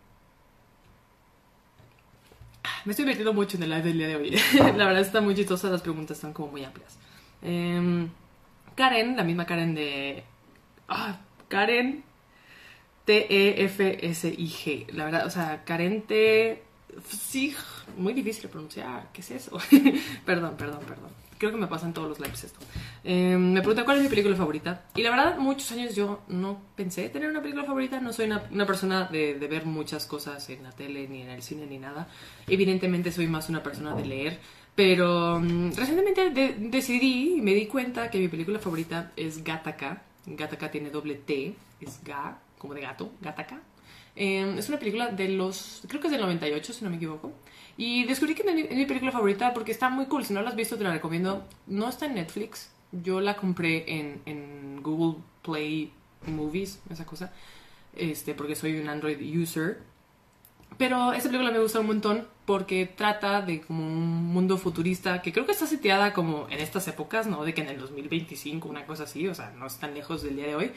Me estoy metiendo mucho en el live del día de hoy. la verdad está muy chistosa, las preguntas están como muy amplias. Em, Karen, la misma Karen de... Ah, Karen T-E-F-S-I-G. La verdad, o sea, Karen T... Sí, muy difícil de pronunciar. ¿Qué es eso? perdón, perdón, perdón creo que me pasa en todos los lives esto. Eh, me pregunta cuál es mi película favorita. Y la verdad, muchos años yo no pensé tener una película favorita. No soy una, persona de, ver muchas cosas en la tele, ni en el cine, ni nada. Evidentemente soy más una persona de leer. Pero mm, recientemente decidí y me di cuenta que mi película favorita es Gataka. Gataka tiene doble T, es Ga, como de gato, Gataka. Eh, es una película de los, creo que es del 98, si no me equivoco. Y descubrí que es mi película favorita porque está muy cool. Si no la has visto, te la recomiendo. No está en Netflix. Yo la compré en, en Google Play Movies, esa cosa. Este, porque soy un Android user. Pero esta película me gusta un montón porque trata de como un mundo futurista que creo que está seteada como en estas épocas, ¿no? De que en el 2025, una cosa así, o sea, no es tan lejos del día de hoy.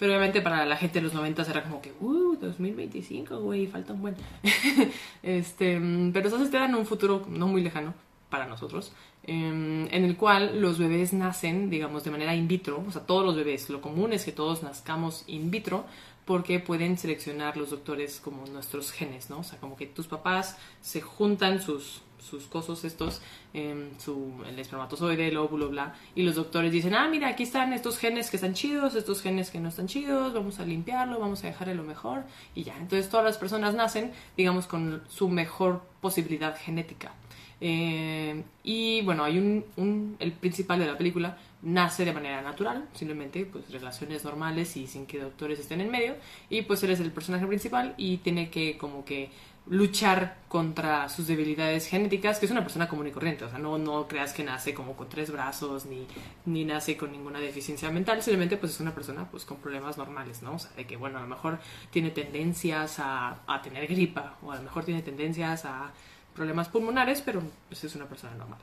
Pero obviamente para la gente de los 90 era como que, uh, 2025, güey, falta un buen. este, pero te dan un futuro no muy lejano para nosotros, em, en el cual los bebés nacen, digamos, de manera in vitro, o sea, todos los bebés, lo común es que todos nazcamos in vitro, porque pueden seleccionar los doctores como nuestros genes, ¿no? O sea, como que tus papás se juntan sus sus cosas estos, eh, su, el espermatozoide, el óvulo, bla, y los doctores dicen, ah, mira, aquí están estos genes que están chidos, estos genes que no están chidos, vamos a limpiarlo, vamos a dejarle lo mejor, y ya. Entonces todas las personas nacen, digamos, con su mejor posibilidad genética. Eh, y bueno, hay un, el principal de la película nace de manera natural, simplemente pues relaciones normales y sin que doctores estén en medio, y pues él es el personaje principal y tiene que como que luchar contra sus debilidades genéticas, que es una persona común y corriente. O sea, no, no creas que nace como con tres brazos ni, ni nace con ninguna deficiencia mental, simplemente pues es una persona pues con problemas normales, ¿no? O sea, de que, bueno, a lo mejor tiene tendencias a, a tener gripa o a lo mejor tiene tendencias a problemas pulmonares, pero pues es una persona normal.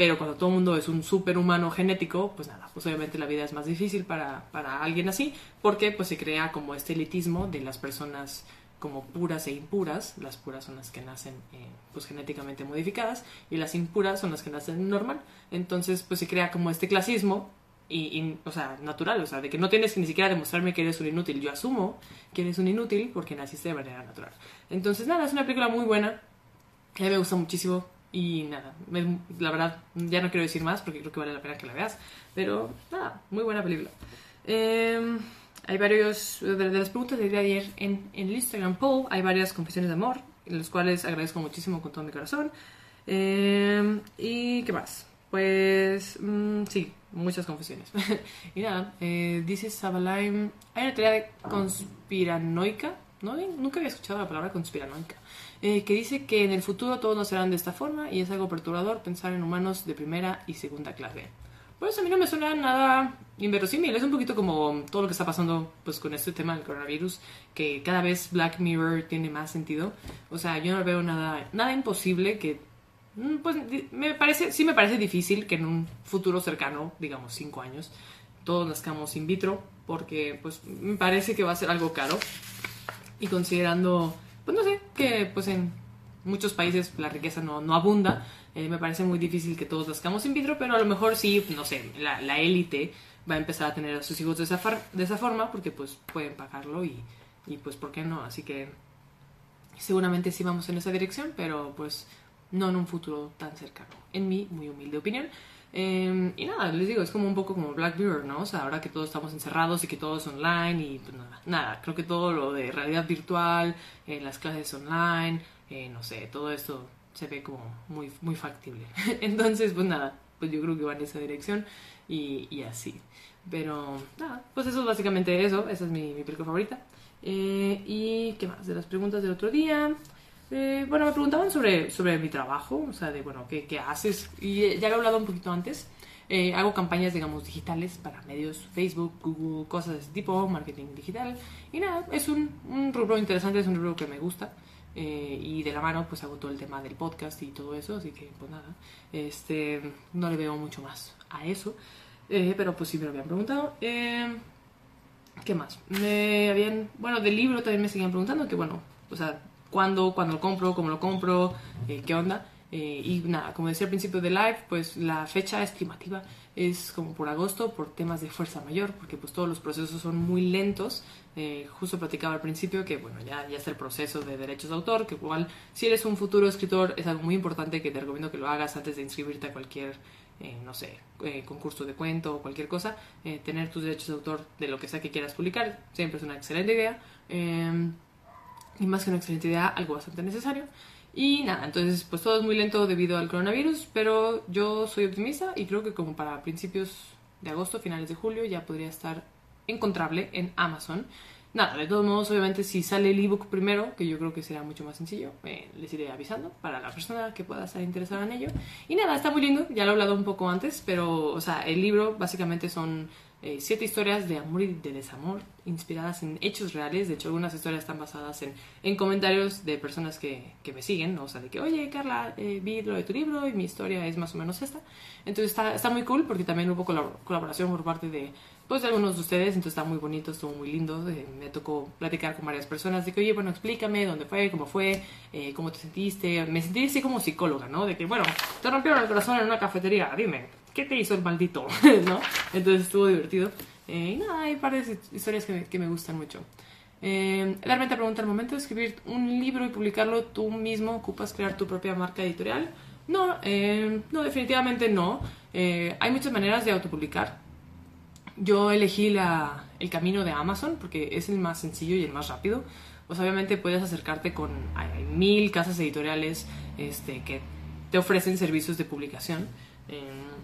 Pero cuando todo el mundo es un superhumano genético, pues nada, pues obviamente la vida es más difícil para, para alguien así, porque pues se crea como este elitismo de las personas como puras e impuras. Las puras son las que nacen eh, pues genéticamente modificadas y las impuras son las que nacen normal. Entonces pues se crea como este clasismo y, o sea, natural, o sea, de que no tienes que ni siquiera demostrarme que eres un inútil. Yo asumo que eres un inútil porque naciste de manera natural. Entonces nada, es una película muy buena. A mí me gusta muchísimo y nada, la verdad ya no quiero decir más porque creo que vale la pena que la veas. Pero nada, muy buena película. Eh, hay varios, de, las preguntas de ayer en, el Instagram poll, hay varias confesiones de amor, en las cuales agradezco muchísimo con todo mi corazón. Eh, ¿Y qué más? Pues mm, sí, muchas confusiones. y nada, eh, dice Sabalime, hay una teoría conspiranoica, ¿no? Nunca había escuchado la palabra conspiranoica, eh, que dice que en el futuro todos no serán de esta forma y es algo perturbador pensar en humanos de primera y segunda clase. Pues a mí no me suena nada inverosímil, es un poquito como todo lo que está pasando pues con este tema del coronavirus, que cada vez Black Mirror tiene más sentido. O sea, yo no veo nada, nada imposible que mm, pues me parece, sí me parece difícil que en un futuro cercano, digamos cinco años, todos nazcamos in vitro, porque pues me parece que va a ser algo caro. Y considerando, pues no sé, que pues en muchos países la riqueza no, no abunda, eh, me parece muy difícil que todos nazcamos in vitro, pero a lo mejor sí, no sé, la, élite va a empezar a tener a sus hijos de esa, de esa forma porque pues pueden pagarlo y, y pues por qué no. Así que seguramente sí vamos en esa dirección, pero pues no en un futuro tan cercano, en mi muy humilde opinión. Eh, y nada, les digo, es como un poco como Black Mirror, ¿no? O sea, ahora que todos estamos encerrados y que todo es online y pues nada, nada creo que todo lo de realidad virtual, eh, las clases online, eh, no sé, todo esto se ve como muy, muy factible. Entonces, pues nada, pues yo creo que va en esa dirección y, y así. Pero nada, pues eso es básicamente eso, esa es mi, mi película favorita. Eh, y qué más, de las preguntas del otro día. Eh, bueno, me preguntaban sobre, sobre mi trabajo, o sea, de, bueno, ¿qué, qué haces? Y ya lo he hablado un poquito antes. Eh, hago campañas, digamos, digitales para medios Facebook, Google, cosas de ese tipo, marketing digital. Y nada, es un, un rubro interesante, es un rubro que me gusta. Eh, y de la mano pues hago todo el tema del podcast y todo eso, así que pues nada, este, no le veo mucho más a eso, eh, pero pues sí me lo habían preguntado. Eh, ¿Qué más? Me habían, bueno, del libro también me seguían preguntando, que bueno, o sea, cuándo, cuándo lo compro, cómo lo compro, eh, qué onda. Eh, y nada, como decía al principio de live, pues la fecha estimativa es como por agosto por temas de fuerza mayor, porque pues todos los procesos son muy lentos. Eh, justo platicaba al principio que bueno, ya, ya está el proceso de derechos de autor, que igual si eres un futuro escritor es algo muy importante que te recomiendo que lo hagas antes de inscribirte a cualquier, eh, no sé, eh, concurso de cuento o cualquier cosa. Eh, tener tus derechos de autor de lo que sea que quieras publicar siempre es una excelente idea. Y más que una excelente idea, algo bastante necesario. Y nada, entonces pues todo es muy lento debido al coronavirus, pero yo soy optimista y creo que como para principios de agosto, finales de julio, ya podría estar encontrable en Amazon. Nada, de todos modos, obviamente si sale el ebook primero, que yo creo que será mucho más sencillo, eh, les iré avisando para la persona que pueda estar interesada en ello. Y nada, está muy lindo, ya lo he hablado un poco antes, pero, o sea, el libro básicamente son eh, siete historias de amor y de desamor inspiradas en hechos reales. De hecho, algunas historias están basadas en, en comentarios de personas que, que, me siguen, ¿no? o sea, de que, oye, Carla, eh, vi lo de tu libro y mi historia es más o menos esta. Entonces está, está muy cool porque también hubo colaboración por parte de, pues, de algunos de ustedes, entonces está muy bonito, estuvo muy lindo. Eh, me tocó platicar con varias personas de que, oye, bueno, explícame dónde fue, cómo fue, eh, cómo te sentiste. Me sentí así como psicóloga, ¿no? De que, bueno, te rompieron el corazón en una cafetería, dime, ¿qué te hizo el maldito? ¿no? Entonces estuvo divertido. Eh, y nada, hay varias historias que me, que me gustan mucho. Eh, realmente pregunta al momento de escribir un libro y publicarlo tú mismo, ¿ocupas crear tu propia marca editorial? No, eh, no, definitivamente no. Eh, hay muchas maneras de autopublicar. Yo elegí la, el camino de Amazon porque es el más sencillo y el más rápido. Pues obviamente puedes acercarte con hay mil casas editoriales este, que te ofrecen servicios de publicación. Eh,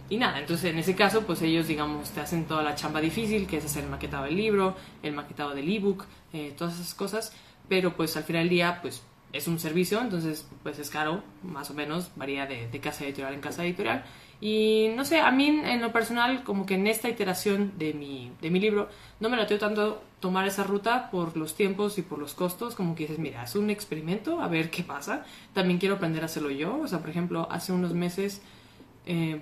y nada, entonces en ese caso, pues ellos, digamos, te hacen toda la chamba difícil, que es hacer el maquetado del libro, el maquetado del ebook, eh, todas esas cosas, pero pues al final del día, pues es un servicio, entonces pues es caro, más o menos, varía de, de casa editorial en casa editorial. Y no sé, a mí en lo personal, como que en esta iteración de mi, de mi libro, no me lateo tanto tomar esa ruta por los tiempos y por los costos, como que dices, mira, es un experimento, a ver qué pasa. También quiero aprender a hacerlo yo, o sea, por ejemplo, hace unos meses eh,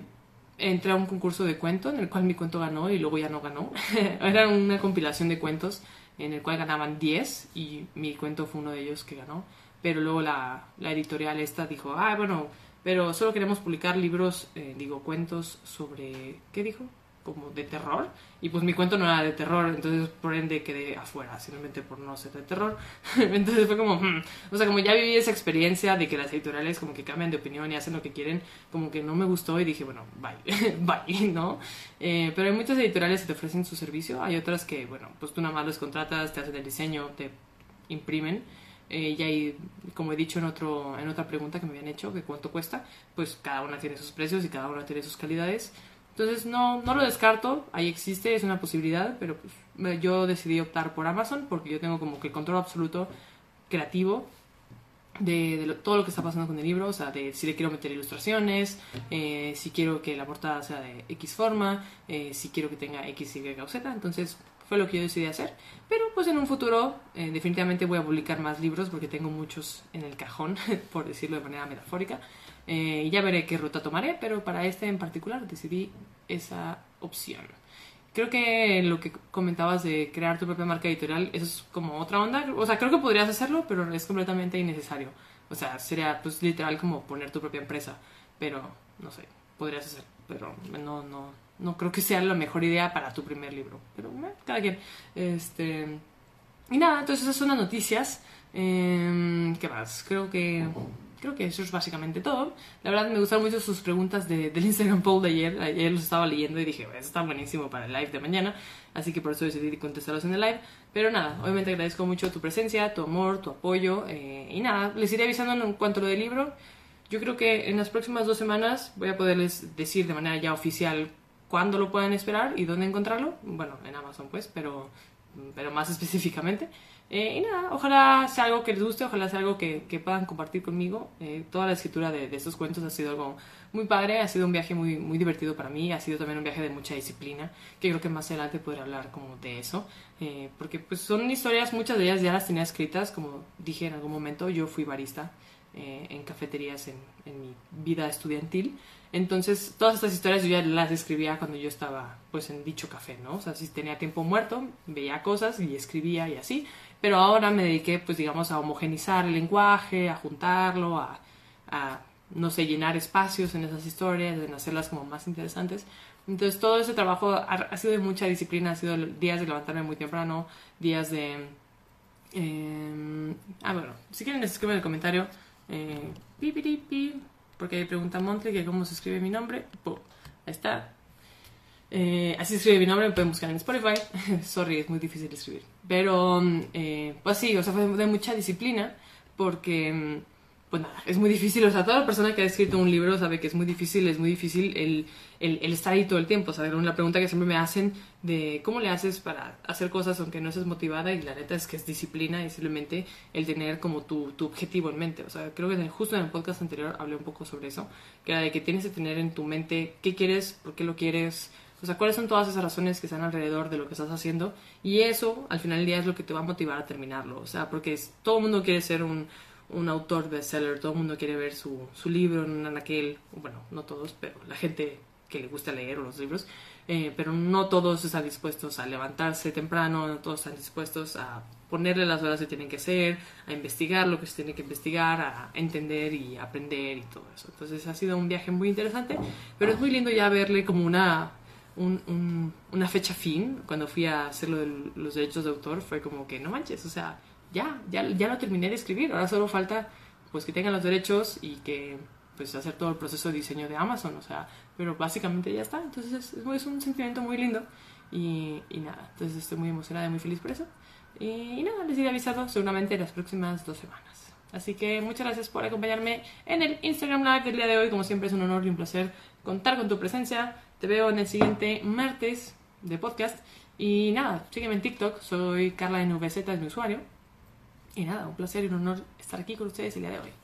entré a un concurso de cuento en el cual mi cuento ganó y luego ya no ganó. Era una compilación de cuentos en el cual ganaban 10 y mi cuento fue uno de ellos que ganó. Pero luego la, la editorial esta dijo, ah, bueno, pero solo queremos publicar libros, eh, digo, cuentos sobre, ¿qué dijo? Como de terror. Y pues mi cuento no era de terror, entonces por ende quedé afuera, simplemente por no ser de terror. entonces fue como, hmm. o sea, como ya viví esa experiencia de que las editoriales como que cambian de opinión y hacen lo que quieren, como que no me gustó y dije, bueno, bye, bye, ¿no? Eh, pero hay muchas editoriales que te ofrecen su servicio, hay otras que, bueno, pues tú nada más los contratas, te hacen el diseño, te imprimen Eh, y ahí, como he dicho en, otro, en otra pregunta que me habían hecho, que cuánto cuesta, pues cada una tiene sus precios y cada una tiene sus calidades. Entonces no, no lo descarto, ahí existe, es una posibilidad, pero pues, yo decidí optar por Amazon porque yo tengo como que el control absoluto creativo de, todo lo que está pasando con el libro, o sea, de si le quiero meter ilustraciones, eh, si quiero que la portada sea de X forma, eh, si quiero que tenga X, Y o Z, entonces fue lo que yo decidí hacer. Pero pues en un futuro eh, definitivamente voy a publicar más libros porque tengo muchos en el cajón, por decirlo de manera metafórica, y ya veré qué ruta tomaré, pero para este en particular decidí esa opción. Creo que lo que comentabas de crear tu propia marca editorial, eso es como otra onda. O sea, creo que podrías hacerlo, pero es completamente innecesario. O sea, sería pues literal como poner tu propia empresa. Pero, no sé, podrías hacer. Pero no, no, no creo que sea la mejor idea para tu primer libro. Pero, eh, cada quien. Este... Y nada, entonces esas son las noticias. Eh, ¿Qué más? Creo que creo que eso es básicamente todo. La verdad me gustaron mucho sus preguntas de, del Instagram poll de ayer. Ayer los estaba leyendo y dije, eso está buenísimo para el live de mañana. Así que por eso decidí contestarlos en el live. Pero nada, obviamente agradezco mucho tu presencia, tu amor, tu apoyo. Eh, y nada, les iré avisando en cuanto a lo del libro. Yo creo que en las próximas dos semanas voy a poderles decir de manera ya oficial cuándo lo pueden esperar y dónde encontrarlo. Bueno, en Amazon pues, pero, pero más específicamente. Eh, y nada, ojalá sea algo que les guste, ojalá sea algo que, que puedan compartir conmigo. Eh, toda la escritura de, de, estos cuentos ha sido algo muy padre, ha sido un viaje muy, muy divertido para mí, ha sido también un viaje de mucha disciplina, que creo que más adelante podré hablar como de eso, eh, porque pues son historias, muchas de ellas ya las tenía escritas, como dije en algún momento, yo fui barista en cafeterías en, en mi vida estudiantil. Entonces, todas estas historias yo ya las escribía cuando yo estaba pues en dicho café, ¿no? O sea, si tenía tiempo muerto, veía cosas y escribía y así pero ahora me dediqué, pues digamos, a homogenizar el lenguaje, a juntarlo, a, no sé, llenar espacios en esas historias, en hacerlas como más interesantes. Entonces todo ese trabajo ha, sido de mucha disciplina, ha sido días de levantarme muy temprano, días de... Eh, ah, bueno, si quieren escriben en el comentario, eh, porque pregunta Montle que cómo se escribe mi nombre. ahí está, eh, así escribe mi nombre, me pueden buscar en Spotify. Sorry, es muy difícil escribir. Pero, eh, pues sí, o sea, fue de mucha disciplina porque, mm, pues nada, es muy difícil. O sea, toda persona que ha escrito un libro sabe que es muy difícil, es muy difícil el, el, estar ahí todo el tiempo. O sea, la pregunta que siempre me hacen de cómo le haces para hacer cosas aunque no estés motivada y la neta es que es disciplina y simplemente el tener como tu, tu objetivo en mente. O sea, creo que justo en el podcast anterior hablé un poco sobre eso, que era de que tienes que tener en tu mente qué quieres, por qué lo quieres o sea, cuáles son todas esas razones que están alrededor de lo que estás haciendo. Y eso, al final del día, es lo que te va a motivar a terminarlo. O sea, porque todo el mundo quiere ser un, un autor bestseller, todo el mundo quiere ver su, su libro en aquel, bueno, no todos, pero la gente que le gusta leer los libros, eh, pero no todos están dispuestos a levantarse temprano, no todos están dispuestos a ponerle las horas que tienen que hacer, a investigar lo que se tiene que investigar, a entender y aprender y todo eso. Entonces ha sido un viaje muy interesante, pero es muy lindo ya verle como una un, una fecha fin, cuando fui a hacer lo de los derechos de autor, fue como que no manches, o sea, ya, ya, ya lo terminé de escribir, ahora solo falta pues que tengan los derechos y que pues hacer todo el proceso de diseño de Amazon, o sea, pero básicamente ya está, entonces es, un sentimiento muy lindo y, y, nada, entonces estoy muy emocionada y muy feliz por eso y, nada, les iré avisado seguramente en las próximas dos semanas. Así que muchas gracias por acompañarme en el Instagram Live del día de hoy. Como siempre es un honor y un placer contar con tu presencia. Te veo en el siguiente martes de podcast. Y nada, sígueme en TikTok, soy Carla NVZ, es mi usuario. Y nada, un placer y un honor estar aquí con ustedes el día de hoy.